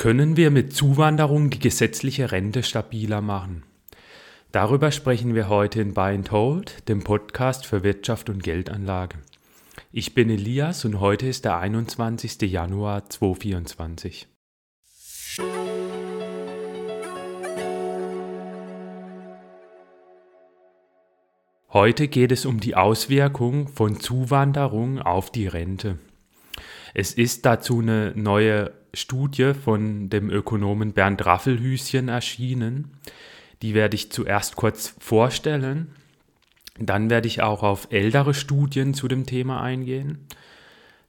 Können wir mit Zuwanderung die gesetzliche Rente stabiler machen? Darüber sprechen wir heute in Buy and Hold, dem Podcast für Wirtschaft und Geldanlage. Ich bin Elias und heute ist der 21. Januar 2024. Heute geht es um die Auswirkung von Zuwanderung auf die Rente. Es ist dazu eine neue Studie von dem Ökonomen Bernd Raffelhüschen erschienen. Die werde ich zuerst kurz vorstellen. Dann werde ich auch auf ältere Studien zu dem Thema eingehen.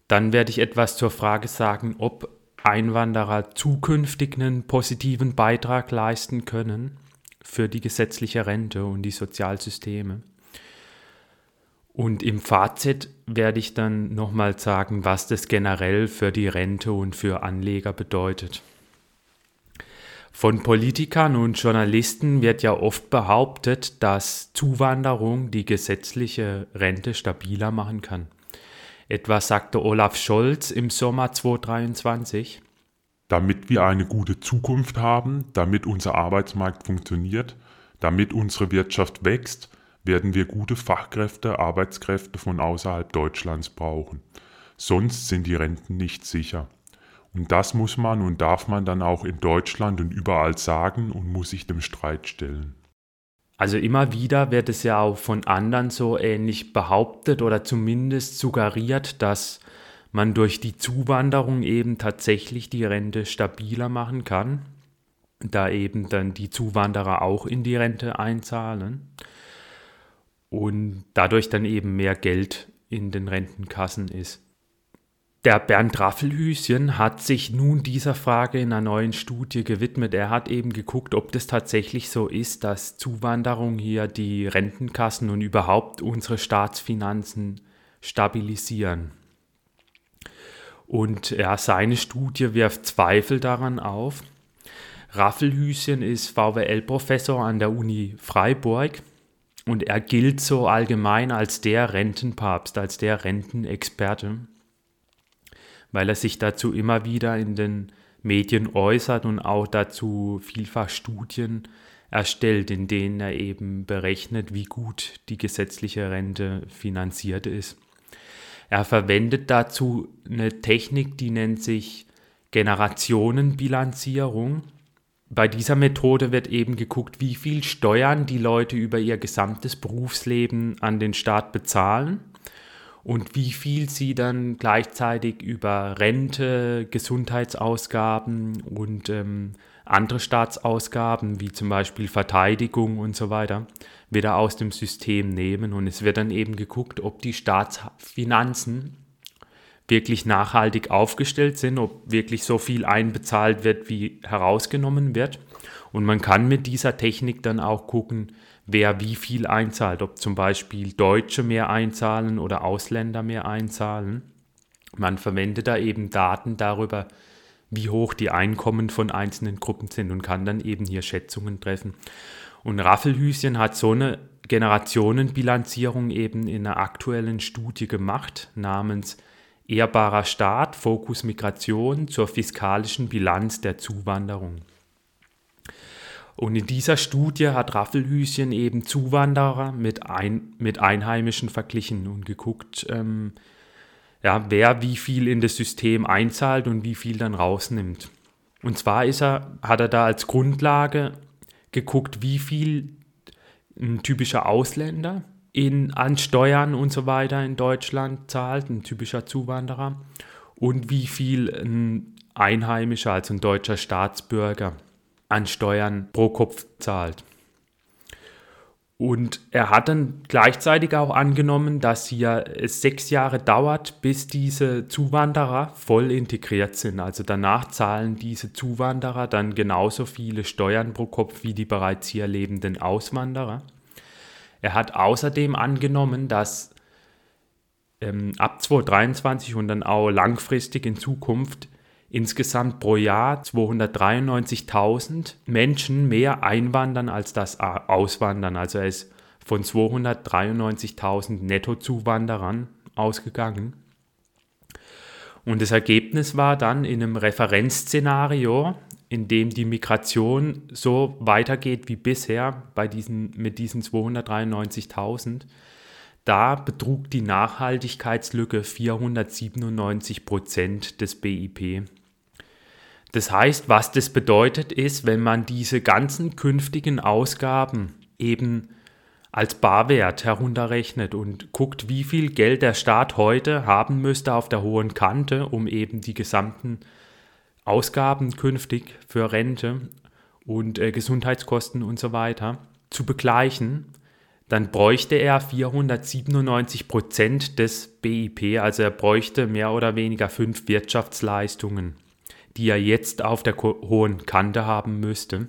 Dann werde ich etwas zur Frage sagen, ob Einwanderer zukünftig einen positiven Beitrag leisten können für die gesetzliche Rente und die Sozialsysteme. Und im Fazit werde ich dann nochmal sagen, was das generell für die Rente und für Anleger bedeutet. Von Politikern und Journalisten wird ja oft behauptet, dass Zuwanderung die gesetzliche Rente stabiler machen kann. Etwas sagte Olaf Scholz im Sommer 2023. Damit wir eine gute Zukunft haben, damit unser Arbeitsmarkt funktioniert, damit unsere Wirtschaft wächst, werden wir gute Fachkräfte, Arbeitskräfte von außerhalb Deutschlands brauchen. Sonst sind die Renten nicht sicher. Und das muss man und darf man dann auch in Deutschland und überall sagen und muss sich dem Streit stellen. Also immer wieder wird es ja auch von anderen so ähnlich behauptet oder zumindest suggeriert, dass man durch die Zuwanderung eben tatsächlich die Rente stabiler machen kann, da eben dann die Zuwanderer auch in die Rente einzahlen und dadurch dann eben mehr Geld in den Rentenkassen ist. Der Bernd Raffelhüschen hat sich nun dieser Frage in einer neuen Studie gewidmet. Er hat eben geguckt, ob das tatsächlich so ist, dass Zuwanderung hier die Rentenkassen und überhaupt unsere Staatsfinanzen stabilisieren. Und ja, seine Studie wirft Zweifel daran auf. Raffelhüschen ist VWL-Professor an der Uni Freiburg und er gilt so allgemein als der Rentenpapst, als der Rentenexperte, weil er sich dazu immer wieder in den Medien äußert und auch dazu vielfach Studien erstellt, in denen er eben berechnet, wie gut die gesetzliche Rente finanziert ist. Er verwendet dazu eine Technik, die nennt sich Generationenbilanzierung. Bei dieser Methode wird eben geguckt, wie viel Steuern die Leute über ihr gesamtes Berufsleben an den Staat bezahlen und wie viel sie dann gleichzeitig über Rente, Gesundheitsausgaben und ähm, andere Staatsausgaben, wie zum Beispiel Verteidigung und so weiter, wieder aus dem System nehmen. Und es wird dann eben geguckt, ob die Staatsfinanzen wirklich nachhaltig aufgestellt sind, ob wirklich so viel einbezahlt wird, wie herausgenommen wird. Und man kann mit dieser Technik dann auch gucken, wer wie viel einzahlt, ob zum Beispiel Deutsche mehr einzahlen oder Ausländer mehr einzahlen. Man verwendet da eben Daten darüber, wie hoch die Einkommen von einzelnen Gruppen sind und kann dann eben hier Schätzungen treffen. Und Raffelhüschen hat so eine Generationenbilanzierung eben in einer aktuellen Studie gemacht namens ehrbarer Staat, Fokus Migration zur fiskalischen Bilanz der Zuwanderung. Und in dieser Studie hat Raffelhüschen eben Zuwanderer mit, ein, mit Einheimischen verglichen und geguckt, ähm, ja, wer wie viel in das System einzahlt und wie viel dann rausnimmt. Und zwar ist er, hat er da als Grundlage geguckt, wie viel ein typischer Ausländer in, an Steuern und so weiter in Deutschland zahlt, ein typischer Zuwanderer, und wie viel ein Einheimischer, also ein deutscher Staatsbürger, an Steuern pro Kopf zahlt. Und er hat dann gleichzeitig auch angenommen, dass hier es sechs Jahre dauert, bis diese Zuwanderer voll integriert sind. Also danach zahlen diese Zuwanderer dann genauso viele Steuern pro Kopf wie die bereits hier lebenden Auswanderer. Er hat außerdem angenommen, dass ähm, ab 2023 und dann auch langfristig in Zukunft insgesamt pro Jahr 293.000 Menschen mehr einwandern als das auswandern. Also er ist von 293.000 Nettozuwanderern ausgegangen. Und das Ergebnis war dann in einem Referenzszenario, in dem die Migration so weitergeht wie bisher bei diesen, mit diesen 293.000, da betrug die Nachhaltigkeitslücke 497 Prozent des BIP. Das heißt, was das bedeutet ist, wenn man diese ganzen künftigen Ausgaben eben als Barwert herunterrechnet und guckt, wie viel Geld der Staat heute haben müsste auf der hohen Kante, um eben die gesamten Ausgaben künftig für Rente und äh, Gesundheitskosten und so weiter zu begleichen, dann bräuchte er 497 Prozent des BIP, also er bräuchte mehr oder weniger fünf Wirtschaftsleistungen, die er jetzt auf der hohen Kante haben müsste.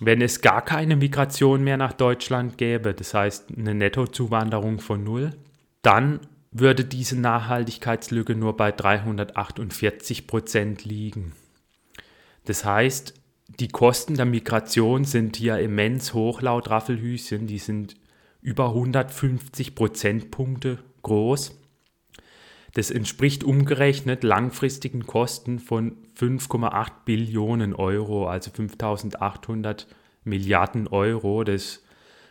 Wenn es gar keine Migration mehr nach Deutschland gäbe, das heißt eine Nettozuwanderung von null, dann würde diese Nachhaltigkeitslücke nur bei 348 Prozent liegen. Das heißt, die Kosten der Migration sind hier immens hoch laut Raffelhüschen. Die sind über 150 Prozentpunkte groß. Das entspricht umgerechnet langfristigen Kosten von 5,8 Billionen Euro, also 5800 Milliarden Euro. Das ist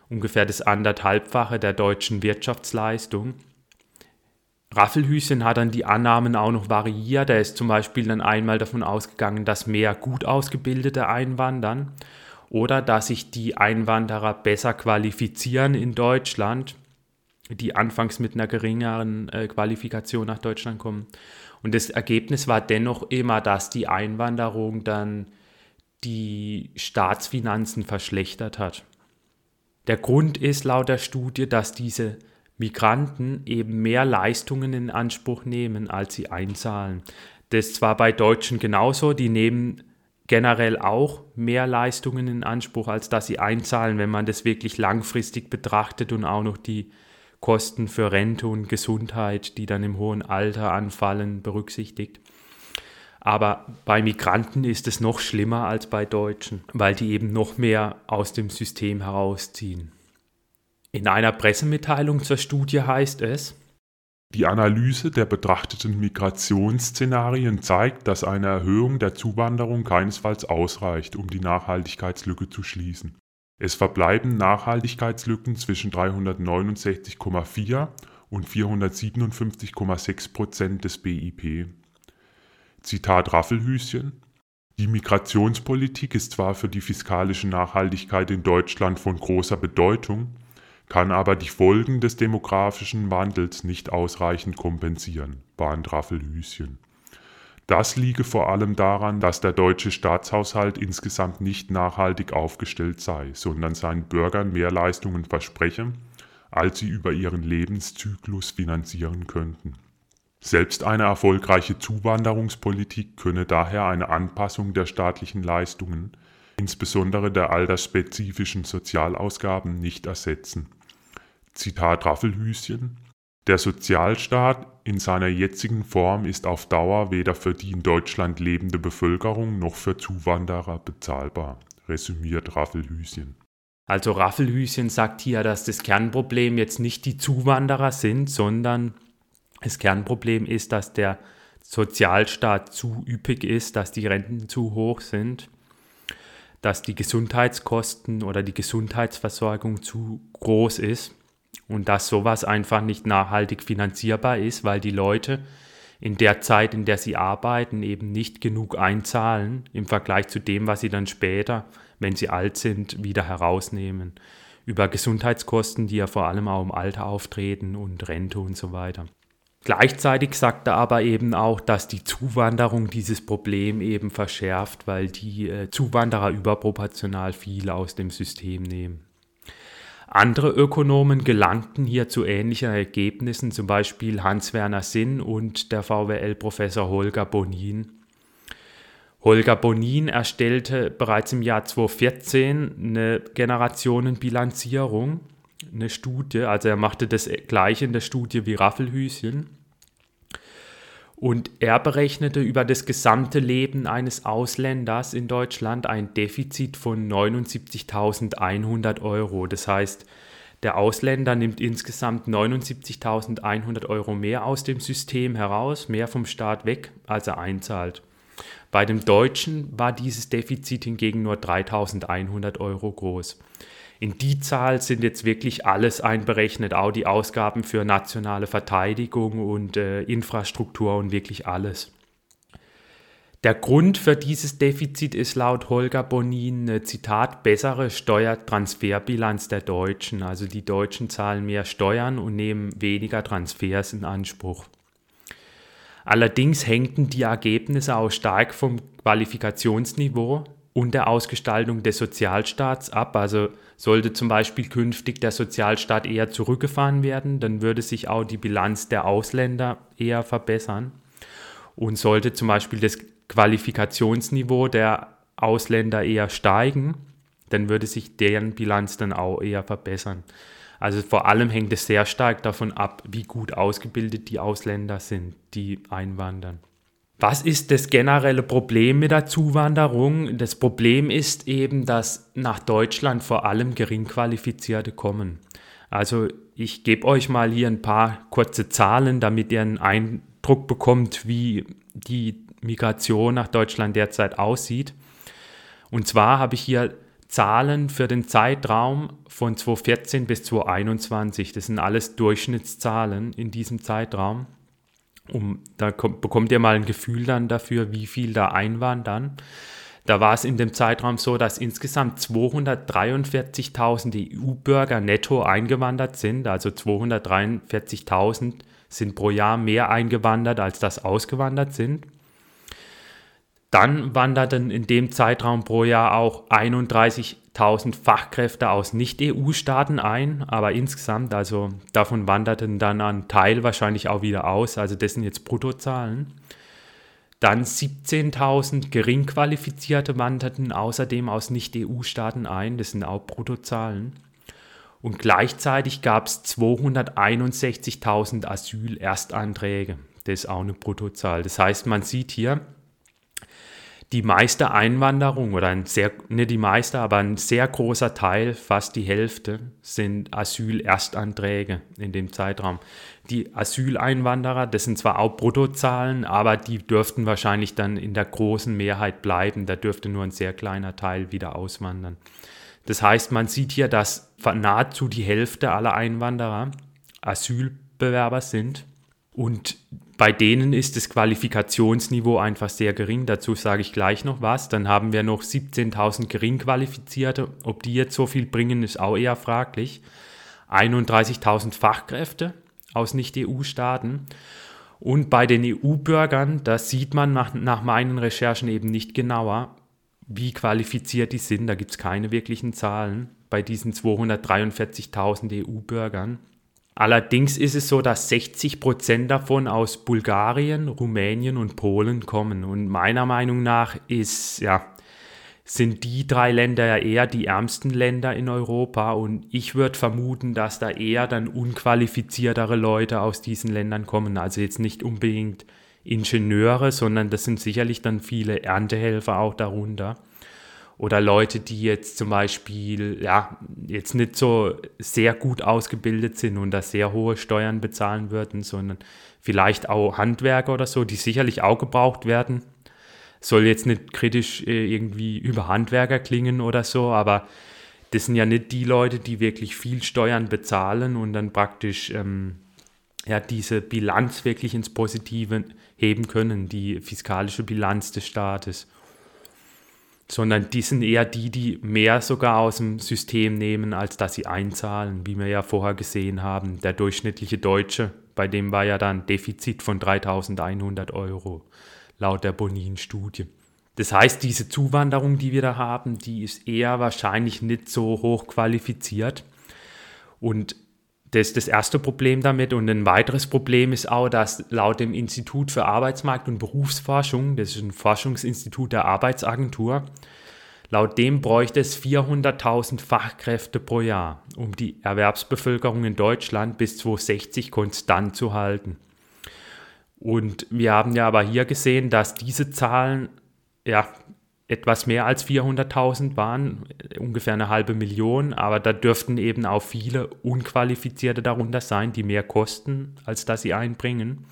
ungefähr das anderthalbfache der deutschen Wirtschaftsleistung. Raffelhüschen hat dann die Annahmen auch noch variiert. Er ist zum Beispiel dann einmal davon ausgegangen, dass mehr gut ausgebildete einwandern oder dass sich die Einwanderer besser qualifizieren in Deutschland, die anfangs mit einer geringeren äh, Qualifikation nach Deutschland kommen. Und das Ergebnis war dennoch immer, dass die Einwanderung dann die Staatsfinanzen verschlechtert hat. Der Grund ist laut der Studie, dass diese Migranten eben mehr Leistungen in Anspruch nehmen, als sie einzahlen. Das ist zwar bei Deutschen genauso, die nehmen generell auch mehr Leistungen in Anspruch, als dass sie einzahlen, wenn man das wirklich langfristig betrachtet und auch noch die Kosten für Rente und Gesundheit, die dann im hohen Alter anfallen, berücksichtigt. Aber bei Migranten ist es noch schlimmer als bei Deutschen, weil die eben noch mehr aus dem System herausziehen. In einer Pressemitteilung zur Studie heißt es, die Analyse der betrachteten Migrationsszenarien zeigt, dass eine Erhöhung der Zuwanderung keinesfalls ausreicht, um die Nachhaltigkeitslücke zu schließen. Es verbleiben Nachhaltigkeitslücken zwischen 369,4 und 457,6 Prozent des BIP. Zitat Raffelhüschen Die Migrationspolitik ist zwar für die fiskalische Nachhaltigkeit in Deutschland von großer Bedeutung, kann aber die Folgen des demografischen Wandels nicht ausreichend kompensieren, warnt Raffelhüschen. Das liege vor allem daran, dass der deutsche Staatshaushalt insgesamt nicht nachhaltig aufgestellt sei, sondern seinen Bürgern mehr Leistungen verspreche, als sie über ihren Lebenszyklus finanzieren könnten. Selbst eine erfolgreiche Zuwanderungspolitik könne daher eine Anpassung der staatlichen Leistungen, insbesondere der altersspezifischen Sozialausgaben, nicht ersetzen. Zitat Raffelhüschen Der Sozialstaat in seiner jetzigen Form ist auf Dauer weder für die in Deutschland lebende Bevölkerung noch für Zuwanderer bezahlbar, resümiert Raffelhüschen. Also Raffelhüschen sagt hier, dass das Kernproblem jetzt nicht die Zuwanderer sind, sondern das Kernproblem ist, dass der Sozialstaat zu üppig ist, dass die Renten zu hoch sind, dass die Gesundheitskosten oder die Gesundheitsversorgung zu groß ist und dass sowas einfach nicht nachhaltig finanzierbar ist, weil die Leute in der Zeit, in der sie arbeiten, eben nicht genug einzahlen im Vergleich zu dem, was sie dann später, wenn sie alt sind, wieder herausnehmen. Über Gesundheitskosten, die ja vor allem auch im Alter auftreten und Rente und so weiter. Gleichzeitig sagt er aber eben auch, dass die Zuwanderung dieses Problem eben verschärft, weil die äh, Zuwanderer überproportional viel aus dem System nehmen. Andere Ökonomen gelangten hier zu ähnlichen Ergebnissen, zum Beispiel Hans-Werner Sinn und der VWL-Professor Holger Bonin. Holger Bonin erstellte bereits im Jahr 2014 eine Generationenbilanzierung, eine Studie, also er machte das gleiche in der Studie wie Raffelhüschen. Und er berechnete über das gesamte Leben eines Ausländers in Deutschland ein Defizit von 79.100 Euro. Das heißt, Der Ausländer nimmt insgesamt 79.100 Euro mehr aus dem System heraus, mehr vom Staat weg, als er einzahlt. Bei dem Deutschen war dieses Defizit hingegen nur 3.100 Euro groß. In die Zahl sind jetzt wirklich alles einberechnet, auch die Ausgaben für nationale Verteidigung und äh, Infrastruktur und wirklich alles. Der Grund für dieses Defizit ist laut Holger Bonin, Zitat, bessere Steuertransferbilanz der Deutschen. Also die Deutschen zahlen mehr Steuern und nehmen weniger Transfers in Anspruch. Allerdings hängten die Ergebnisse auch stark vom Qualifikationsniveau und der Ausgestaltung des Sozialstaats ab. Also sollte zum Beispiel künftig der Sozialstaat eher zurückgefahren werden, dann würde sich auch die Bilanz der Ausländer eher verbessern. Und sollte zum Beispiel das Qualifikationsniveau der Ausländer eher steigen, dann würde sich deren Bilanz dann auch eher verbessern. Also vor allem hängt es sehr stark davon ab, wie gut ausgebildet die Ausländer sind, die einwandern. Was ist das generelle Problem mit der Zuwanderung? Das Problem ist eben, dass nach Deutschland vor allem Geringqualifizierte kommen. Also ich gebe euch mal hier ein paar kurze Zahlen, damit ihr einen Eindruck bekommt, wie die Migration nach Deutschland derzeit aussieht. Und zwar habe ich hier Zahlen für den Zeitraum von 2014 bis 2021. Das sind alles Durchschnittszahlen in diesem Zeitraum. Um, da kommt, bekommt ihr mal ein Gefühl dann dafür, wie viel da einwandern. Da war es in dem Zeitraum so, dass insgesamt 243.000 EU-Bürger netto eingewandert sind. Also 243.000 sind pro Jahr mehr eingewandert, als das ausgewandert sind. Dann wanderten in dem Zeitraum pro Jahr auch 31.000 Fachkräfte aus Nicht-EU-Staaten ein, aber insgesamt, also davon wanderten dann ein Teil wahrscheinlich auch wieder aus, also das sind jetzt Bruttozahlen. Dann 17.000 Geringqualifizierte wanderten außerdem aus Nicht-EU-Staaten ein, das sind auch Bruttozahlen. Und gleichzeitig gab es 261.000 Asyl-Erstanträge, das ist auch eine Bruttozahl. Das heißt, man sieht hier, die meiste Einwanderung oder ein sehr, nicht die meiste, aber ein sehr großer Teil, fast die Hälfte, sind Asylerstanträge in dem Zeitraum. Die Asyleinwanderer, das sind zwar auch Bruttozahlen, aber die dürften wahrscheinlich dann in der großen Mehrheit bleiben. Da dürfte nur ein sehr kleiner Teil wieder auswandern. Das heißt, man sieht hier, dass nahezu die Hälfte aller Einwanderer Asylbewerber sind. Und bei denen ist das Qualifikationsniveau einfach sehr gering. Dazu sage ich gleich noch was. Dann haben wir noch 17.000 Geringqualifizierte. Ob die jetzt so viel bringen, ist auch eher fraglich. 31.000 Fachkräfte aus Nicht-EU-Staaten. Und bei den EU-Bürgern, da sieht man nach, nach meinen Recherchen eben nicht genauer, wie qualifiziert die sind. Da gibt es keine wirklichen Zahlen bei diesen 243.000 EU-Bürgern. Allerdings ist es so, dass 60 Prozent davon aus Bulgarien, Rumänien und Polen kommen. Und meiner Meinung nach ist, ja, sind die drei Länder ja eher die ärmsten Länder in Europa. Und ich würde vermuten, dass da eher dann unqualifiziertere Leute aus diesen Ländern kommen. Also jetzt nicht unbedingt Ingenieure, sondern das sind sicherlich dann viele Erntehelfer auch darunter oder Leute, die jetzt zum Beispiel ja jetzt nicht so sehr gut ausgebildet sind und da sehr hohe Steuern bezahlen würden, sondern vielleicht auch Handwerker oder so, die sicherlich auch gebraucht werden. Soll jetzt nicht kritisch äh, irgendwie über Handwerker klingen oder so, aber das sind ja nicht die Leute, die wirklich viel Steuern bezahlen und dann praktisch ähm, ja, diese Bilanz wirklich ins Positive heben können, die fiskalische Bilanz des Staates sondern die sind eher die, die mehr sogar aus dem System nehmen, als dass sie einzahlen, wie wir ja vorher gesehen haben. Der durchschnittliche Deutsche, bei dem war ja dann Defizit von 3100 Euro, laut der Bonin-Studie. Das heißt, diese Zuwanderung, die wir da haben, die ist eher wahrscheinlich nicht so hoch qualifiziert. Und das ist das erste Problem damit. Und ein weiteres Problem ist auch, dass laut dem Institut für Arbeitsmarkt und Berufsforschung, das ist ein Forschungsinstitut der Arbeitsagentur, laut dem bräuchte es 400.000 Fachkräfte pro Jahr, um die Erwerbsbevölkerung in Deutschland bis 2060 konstant zu halten. Und wir haben ja aber hier gesehen, dass diese Zahlen ja etwas mehr als 400.000 waren, ungefähr eine halbe Million, aber da dürften eben auch viele Unqualifizierte darunter sein, die mehr kosten, als dass sie einbringen.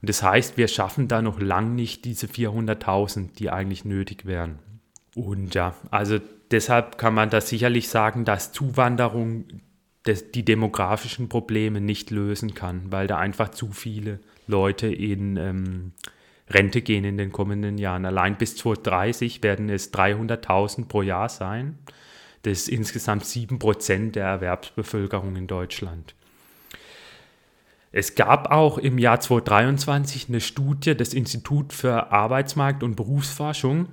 Und das heißt, wir schaffen da noch lang nicht diese 400.000, die eigentlich nötig wären. Und ja, also deshalb kann man da sicherlich sagen, dass Zuwanderung die demografischen Probleme nicht lösen kann, weil da einfach zu viele Leute in ähm, Rente gehen in den kommenden Jahren. Allein bis 2030 werden es 300.000 pro Jahr sein. Das ist insgesamt 7% der Erwerbsbevölkerung in Deutschland. Es gab auch im Jahr 2023 eine Studie des Instituts für Arbeitsmarkt und Berufsforschung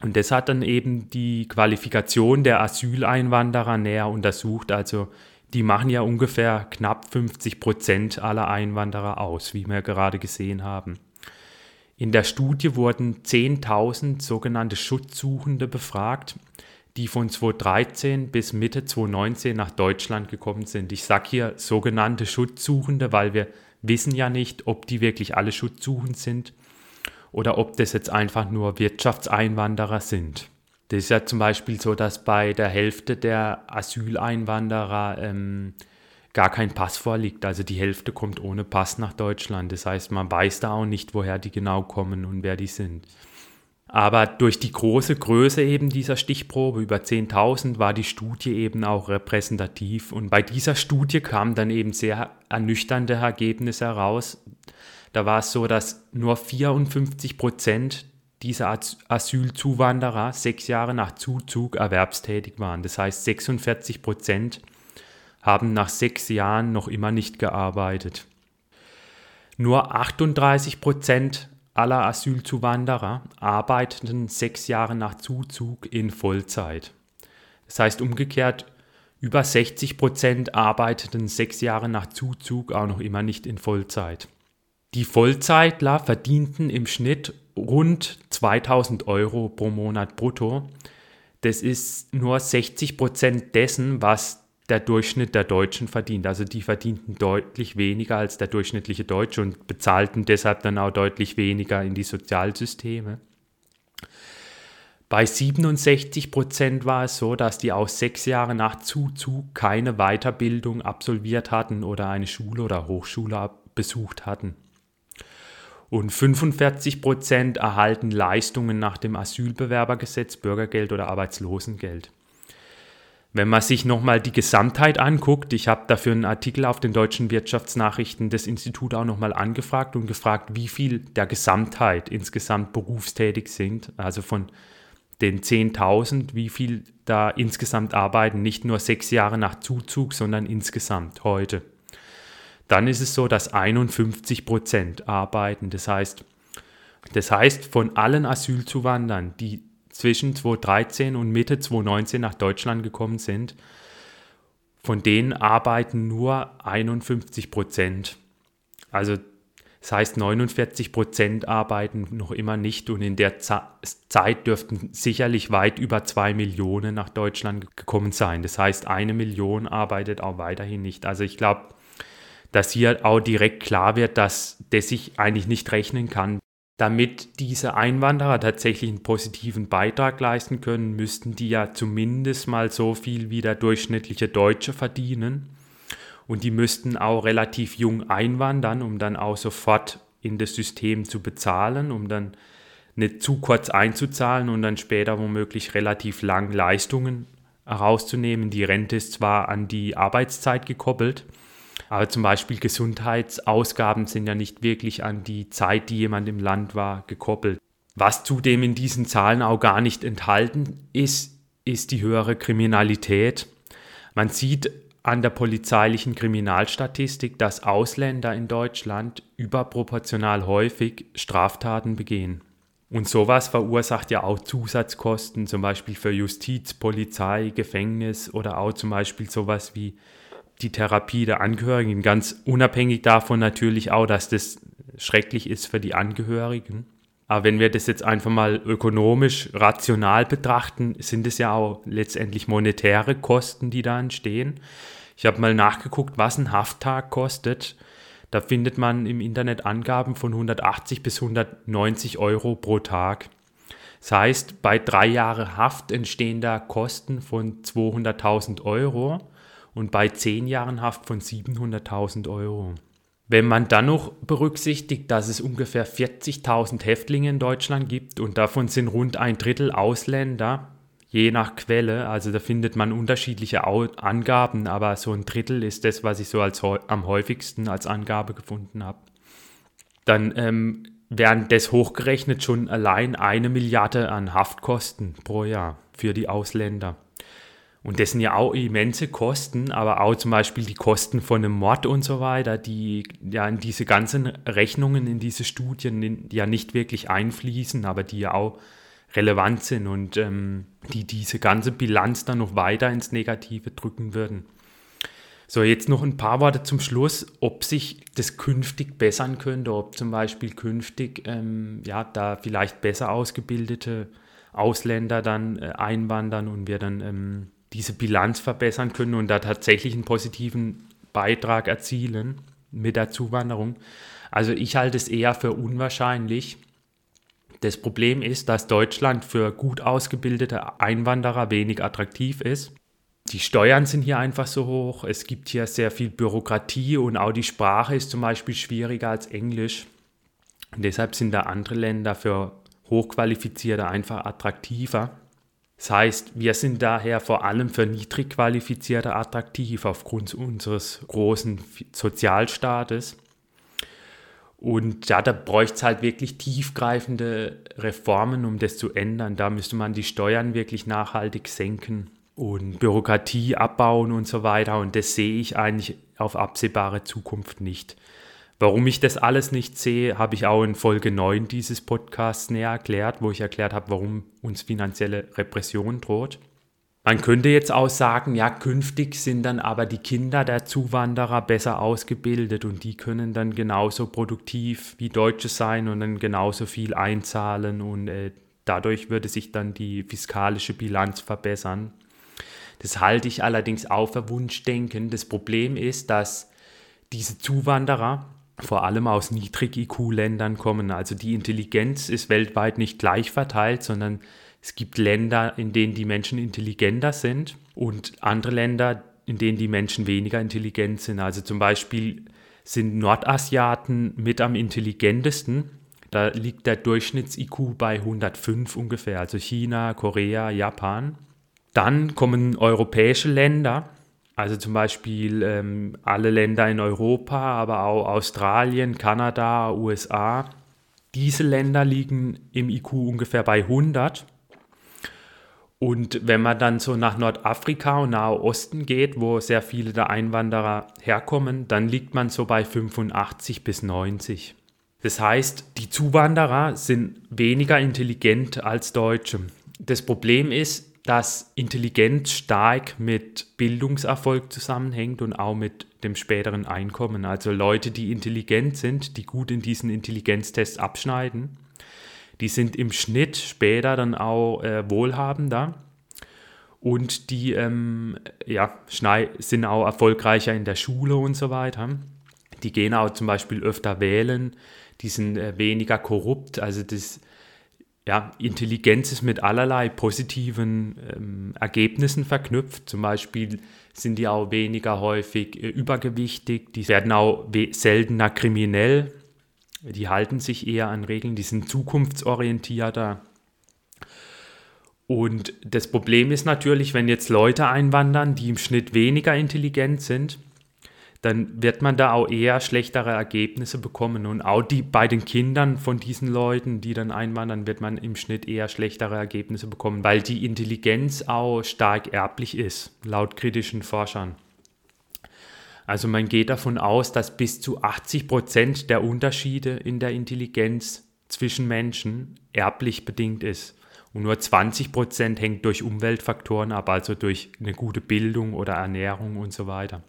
und das hat dann eben die Qualifikation der Asyleinwanderer näher untersucht. Also die machen ja ungefähr knapp 50 Prozent aller Einwanderer aus, wie wir gerade gesehen haben. In der Studie wurden 10.000 sogenannte Schutzsuchende befragt, die von 2013 bis Mitte 2019 nach Deutschland gekommen sind. Ich sage hier sogenannte Schutzsuchende, weil wir wissen ja nicht, ob die wirklich alle schutzsuchend sind oder ob das jetzt einfach nur Wirtschaftseinwanderer sind. Das ist ja zum Beispiel so, dass bei der Hälfte der Asyleinwanderer ähm, gar kein Pass vorliegt. Also die Hälfte kommt ohne Pass nach Deutschland. Das heißt, man weiß da auch nicht, woher die genau kommen und wer die sind. Aber durch die große Größe eben dieser Stichprobe, über 10.000, war die Studie eben auch repräsentativ. Und bei dieser Studie kamen dann eben sehr ernüchternde Ergebnisse heraus. Da war es so, dass nur 54 Prozent dieser Asylzuwanderer sechs Jahre nach Zuzug erwerbstätig waren. Das heißt, 46 Prozent haben nach sechs Jahren noch immer nicht gearbeitet. Nur 38 Prozent aller Asylzuwanderer arbeiteten sechs Jahre nach Zuzug in Vollzeit. Das heißt umgekehrt, über 60 Prozent arbeiteten sechs Jahre nach Zuzug auch noch immer nicht in Vollzeit. Die Vollzeitler verdienten im Schnitt rund 2000 Euro pro Monat brutto. Das ist nur 60 Prozent dessen, was der Durchschnitt der Deutschen verdient. Also die verdienten deutlich weniger als der durchschnittliche Deutsche und bezahlten deshalb dann auch deutlich weniger in die Sozialsysteme. Bei 67 Prozent war es so, dass die auch sechs Jahre nach Zuzug keine Weiterbildung absolviert hatten oder eine Schule oder Hochschule besucht hatten. Und 45 Prozent erhalten Leistungen nach dem Asylbewerbergesetz, Bürgergeld oder Arbeitslosengeld. Wenn man sich nochmal die Gesamtheit anguckt, ich habe dafür einen Artikel auf den deutschen Wirtschaftsnachrichten des Instituts auch nochmal angefragt und gefragt, wie viel der Gesamtheit insgesamt berufstätig sind. Also von den 10.000, wie viel da insgesamt arbeiten, nicht nur sechs Jahre nach Zuzug, sondern insgesamt heute. Dann ist es so, dass 51 Prozent arbeiten. Das heißt, das heißt, von allen Asylzuwandern, die zwischen 2013 und Mitte 2019 nach Deutschland gekommen sind, von denen arbeiten nur 51 Prozent. Also das heißt, 49 Prozent arbeiten noch immer nicht und in der Zeit dürften sicherlich weit über zwei Millionen nach Deutschland gekommen sein. Das heißt, eine Million arbeitet auch weiterhin nicht. Also ich glaube, dass hier auch direkt klar wird, dass das sich eigentlich nicht rechnen kann, damit diese Einwanderer tatsächlich einen positiven Beitrag leisten können, müssten die ja zumindest mal so viel wie der durchschnittliche Deutsche verdienen. Und die müssten auch relativ jung einwandern, um dann auch sofort in das System zu bezahlen, um dann nicht zu kurz einzuzahlen und dann später womöglich relativ lang Leistungen herauszunehmen. Die Rente ist zwar an die Arbeitszeit gekoppelt, aber zum Beispiel Gesundheitsausgaben sind ja nicht wirklich an die Zeit, die jemand im Land war, gekoppelt. Was zudem in diesen Zahlen auch gar nicht enthalten ist, ist die höhere Kriminalität. Man sieht an der polizeilichen Kriminalstatistik, dass Ausländer in Deutschland überproportional häufig Straftaten begehen. Und sowas verursacht ja auch Zusatzkosten, zum Beispiel für Justiz, Polizei, Gefängnis oder auch zum Beispiel sowas wie die Therapie der Angehörigen, ganz unabhängig davon natürlich auch, dass das schrecklich ist für die Angehörigen. Aber wenn wir das jetzt einfach mal ökonomisch rational betrachten, sind es ja auch letztendlich monetäre Kosten, die da entstehen. Ich habe mal nachgeguckt, was ein Hafttag kostet. Da findet man im Internet Angaben von 180 bis 190 Euro pro Tag. Das heißt, bei drei Jahren Haft entstehen da Kosten von 200.000 Euro und bei zehn Jahren Haft von 700.000 Euro. Wenn man dann noch berücksichtigt, dass es ungefähr 40.000 Häftlinge in Deutschland gibt und davon sind rund ein Drittel Ausländer, je nach Quelle, also da findet man unterschiedliche Angaben, aber so ein Drittel ist das, was ich so als am häufigsten als Angabe gefunden habe. Dann ähm, wären das hochgerechnet schon allein eine Milliarde an Haftkosten pro Jahr für die Ausländer. Und das sind ja auch immense Kosten, aber auch zum Beispiel die Kosten von einem Mord und so weiter, die ja in diese ganzen Rechnungen, in diese Studien ja nicht wirklich einfließen, aber die ja auch relevant sind und ähm, die diese ganze Bilanz dann noch weiter ins Negative drücken würden. So, jetzt noch ein paar Worte zum Schluss, ob sich das künftig bessern könnte, ob zum Beispiel künftig ähm, ja, da vielleicht besser ausgebildete Ausländer dann äh, einwandern und wir dann ähm, diese Bilanz verbessern können und da tatsächlich einen positiven Beitrag erzielen mit der Zuwanderung. Also ich halte es eher für unwahrscheinlich. Das Problem ist, dass Deutschland für gut ausgebildete Einwanderer wenig attraktiv ist. Die Steuern sind hier einfach so hoch. Es gibt hier sehr viel Bürokratie und auch die Sprache ist zum Beispiel schwieriger als Englisch. Und deshalb sind da andere Länder für Hochqualifizierte einfach attraktiver. Das heißt, wir sind daher vor allem für niedrig qualifizierte attraktiv aufgrund unseres großen Sozialstaates. Und ja, da bräuchte es halt wirklich tiefgreifende Reformen, um das zu ändern. Da müsste man die Steuern wirklich nachhaltig senken und Bürokratie abbauen und so weiter. Und das sehe ich eigentlich auf absehbare Zukunft nicht. Warum ich das alles nicht sehe, habe ich auch in Folge 9 dieses Podcasts näher erklärt, wo ich erklärt habe, warum uns finanzielle Repression droht. Man könnte jetzt auch sagen, ja, künftig sind dann aber die Kinder der Zuwanderer besser ausgebildet und die können dann genauso produktiv wie Deutsche sein und dann genauso viel einzahlen und äh, dadurch würde sich dann die fiskalische Bilanz verbessern. Das halte ich allerdings auch für Wunschdenken. Das Problem ist, dass diese Zuwanderer vor allem aus Niedrig-IQ-Ländern kommen. Also die Intelligenz ist weltweit nicht gleich verteilt, sondern es gibt Länder, in denen die Menschen intelligenter sind und andere Länder, in denen die Menschen weniger intelligent sind. Also zum Beispiel sind Nordasiaten mit am intelligentesten. Da liegt der Durchschnitts-IQ bei 105 ungefähr, also China, Korea, Japan. Dann kommen europäische Länder, also zum Beispiel ähm, alle Länder in Europa, aber auch Australien, Kanada, USA. Diese Länder liegen im IQ ungefähr bei 100. Und wenn man dann so nach Nordafrika und Nahe Osten geht, wo sehr viele der Einwanderer herkommen, dann liegt man so bei 85 bis 90. Das heißt, die Zuwanderer sind weniger intelligent als Deutsche. Das Problem ist, dass Intelligenz stark mit Bildungserfolg zusammenhängt und auch mit dem späteren Einkommen. Also Leute, die intelligent sind, die gut in diesen Intelligenztests abschneiden, die sind im Schnitt später dann auch äh, wohlhabender und die ähm, ja, sind auch erfolgreicher in der Schule und so weiter. Die gehen auch zum Beispiel öfter wählen, die sind äh, weniger korrupt. Also das ja, Intelligenz ist mit allerlei positiven ähm, Ergebnissen verknüpft. Zum Beispiel sind die auch weniger häufig äh, übergewichtig, die werden auch seltener kriminell, die halten sich eher an Regeln, die sind zukunftsorientierter. Und das Problem ist natürlich, wenn jetzt Leute einwandern, die im Schnitt weniger intelligent sind, dann wird man da auch eher schlechtere Ergebnisse bekommen. Und auch die, bei den Kindern von diesen Leuten, die dann einwandern, wird man im Schnitt eher schlechtere Ergebnisse bekommen, weil die Intelligenz auch stark erblich ist, laut kritischen Forschern. Also man geht davon aus, dass bis zu 80 Prozent der Unterschiede in der Intelligenz zwischen Menschen erblich bedingt ist. Und nur 20 Prozent hängt durch Umweltfaktoren ab, also durch eine gute Bildung oder Ernährung und so weiter.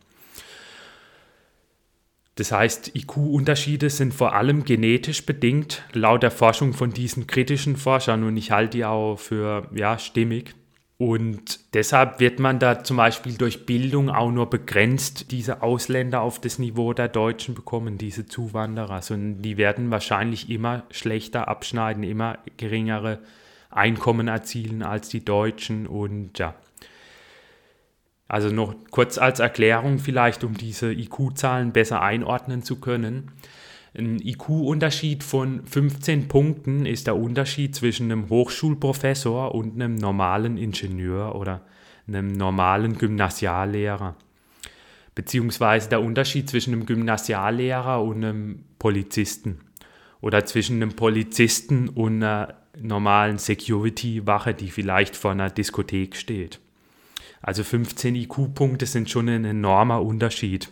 Das heißt, IQ-Unterschiede sind vor allem genetisch bedingt, laut der Forschung von diesen kritischen Forschern und ich halte die auch für ja, stimmig. Und deshalb wird man da zum Beispiel durch Bildung auch nur begrenzt diese Ausländer auf das Niveau der Deutschen bekommen, diese Zuwanderer. Sondern die werden wahrscheinlich immer schlechter abschneiden, immer geringere Einkommen erzielen als die Deutschen und ja. Also noch kurz als Erklärung vielleicht, um diese IQ-Zahlen besser einordnen zu können. Ein IQ-Unterschied von 15 Punkten ist der Unterschied zwischen einem Hochschulprofessor und einem normalen Ingenieur oder einem normalen Gymnasiallehrer. Beziehungsweise der Unterschied zwischen einem Gymnasiallehrer und einem Polizisten. Oder zwischen einem Polizisten und einer normalen Security-Wache, die vielleicht vor einer Diskothek steht. Also 15 IQ-Punkte sind schon ein enormer Unterschied.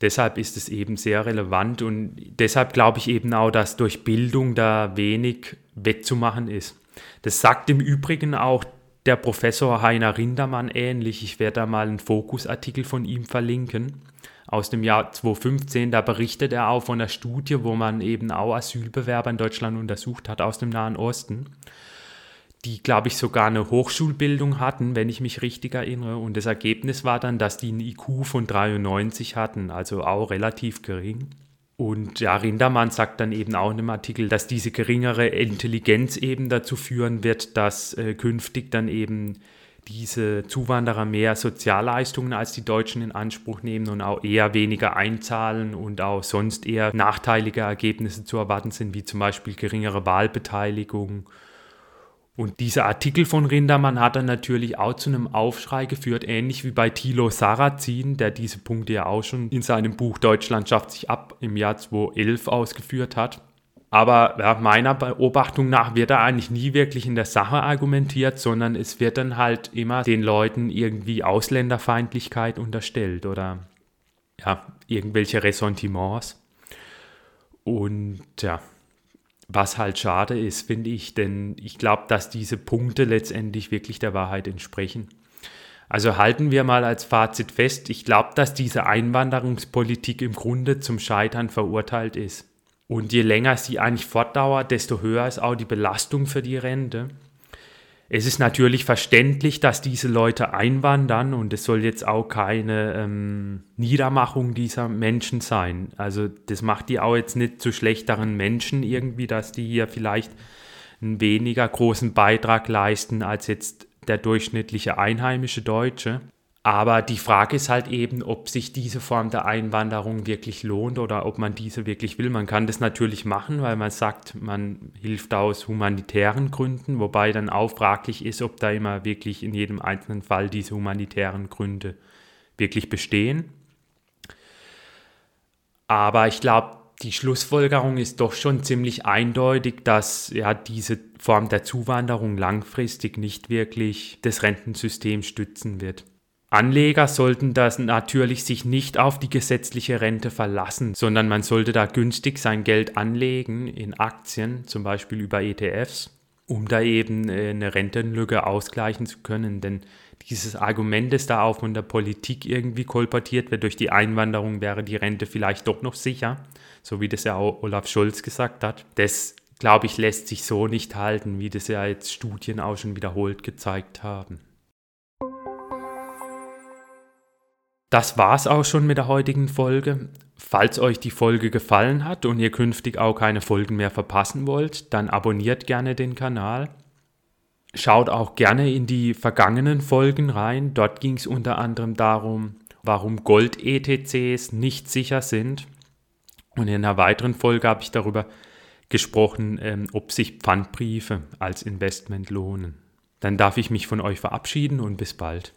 Deshalb ist es eben sehr relevant und deshalb glaube ich eben auch, dass durch Bildung da wenig wettzumachen ist. Das sagt im Übrigen auch der Professor Heiner Rindermann ähnlich. Ich werde da mal einen Fokusartikel von ihm verlinken aus dem Jahr 2015. Da berichtet er auch von einer Studie, wo man eben auch Asylbewerber in Deutschland untersucht hat aus dem Nahen Osten die, glaube ich, sogar eine Hochschulbildung hatten, wenn ich mich richtig erinnere. Und das Ergebnis war dann, dass die einen IQ von 93 hatten, also auch relativ gering. Und ja, Rindermann sagt dann eben auch in dem Artikel, dass diese geringere Intelligenz eben dazu führen wird, dass äh, künftig dann eben diese Zuwanderer mehr Sozialleistungen als die Deutschen in Anspruch nehmen und auch eher weniger einzahlen und auch sonst eher nachteilige Ergebnisse zu erwarten sind, wie zum Beispiel geringere Wahlbeteiligung und dieser Artikel von Rindermann hat dann natürlich auch zu einem Aufschrei geführt, ähnlich wie bei Thilo Sarrazin, der diese Punkte ja auch schon in seinem Buch Deutschland schafft sich ab im Jahr 2011 ausgeführt hat. Aber ja, meiner Beobachtung nach wird da eigentlich nie wirklich in der Sache argumentiert, sondern es wird dann halt immer den Leuten irgendwie Ausländerfeindlichkeit unterstellt oder ja, irgendwelche Ressentiments. Und ja, was halt schade ist, finde ich, denn ich glaube, dass diese Punkte letztendlich wirklich der Wahrheit entsprechen. Also halten wir mal als Fazit fest, ich glaube, dass diese Einwanderungspolitik im Grunde zum Scheitern verurteilt ist. Und je länger sie eigentlich fortdauert, desto höher ist auch die Belastung für die Rente. Es ist natürlich verständlich, dass diese Leute einwandern und es soll jetzt auch keine ähm, Niedermachung dieser Menschen sein. Also das macht die auch jetzt nicht zu schlechteren Menschen irgendwie, dass die hier vielleicht einen weniger großen Beitrag leisten als jetzt der durchschnittliche einheimische Deutsche. Aber die Frage ist halt eben, ob sich diese Form der Einwanderung wirklich lohnt oder ob man diese wirklich will. Man kann das natürlich machen, weil man sagt, man hilft aus humanitären Gründen, wobei dann auch fraglich ist, ob da immer wirklich in jedem einzelnen Fall diese humanitären Gründe wirklich bestehen. Aber ich glaube, die Schlussfolgerung ist doch schon ziemlich eindeutig, dass ja diese Form der Zuwanderung langfristig nicht wirklich das Rentensystem stützen wird. Anleger sollten das natürlich sich nicht auf die gesetzliche Rente verlassen, sondern man sollte da günstig sein Geld anlegen in Aktien, zum Beispiel über ETFs, um da eben äh, eine Rentenlücke ausgleichen zu können. Denn dieses Argument, das da auch von der Politik irgendwie kolportiert wird, durch die Einwanderung wäre die Rente vielleicht doch noch sicher, so wie das ja auch Olaf Scholz gesagt hat, das glaube ich lässt sich so nicht halten, wie das ja jetzt Studien auch schon wiederholt gezeigt haben. Das war's auch schon mit der heutigen Folge. Falls euch die Folge gefallen hat und ihr künftig auch keine Folgen mehr verpassen wollt, dann abonniert gerne den Kanal. Schaut auch gerne in die vergangenen Folgen rein. Dort ging es unter anderem darum, warum Gold-ETCs nicht sicher sind. Und in einer weiteren Folge habe ich darüber gesprochen, ähm, ob sich Pfandbriefe als Investment lohnen. Dann darf ich mich von euch verabschieden und bis bald.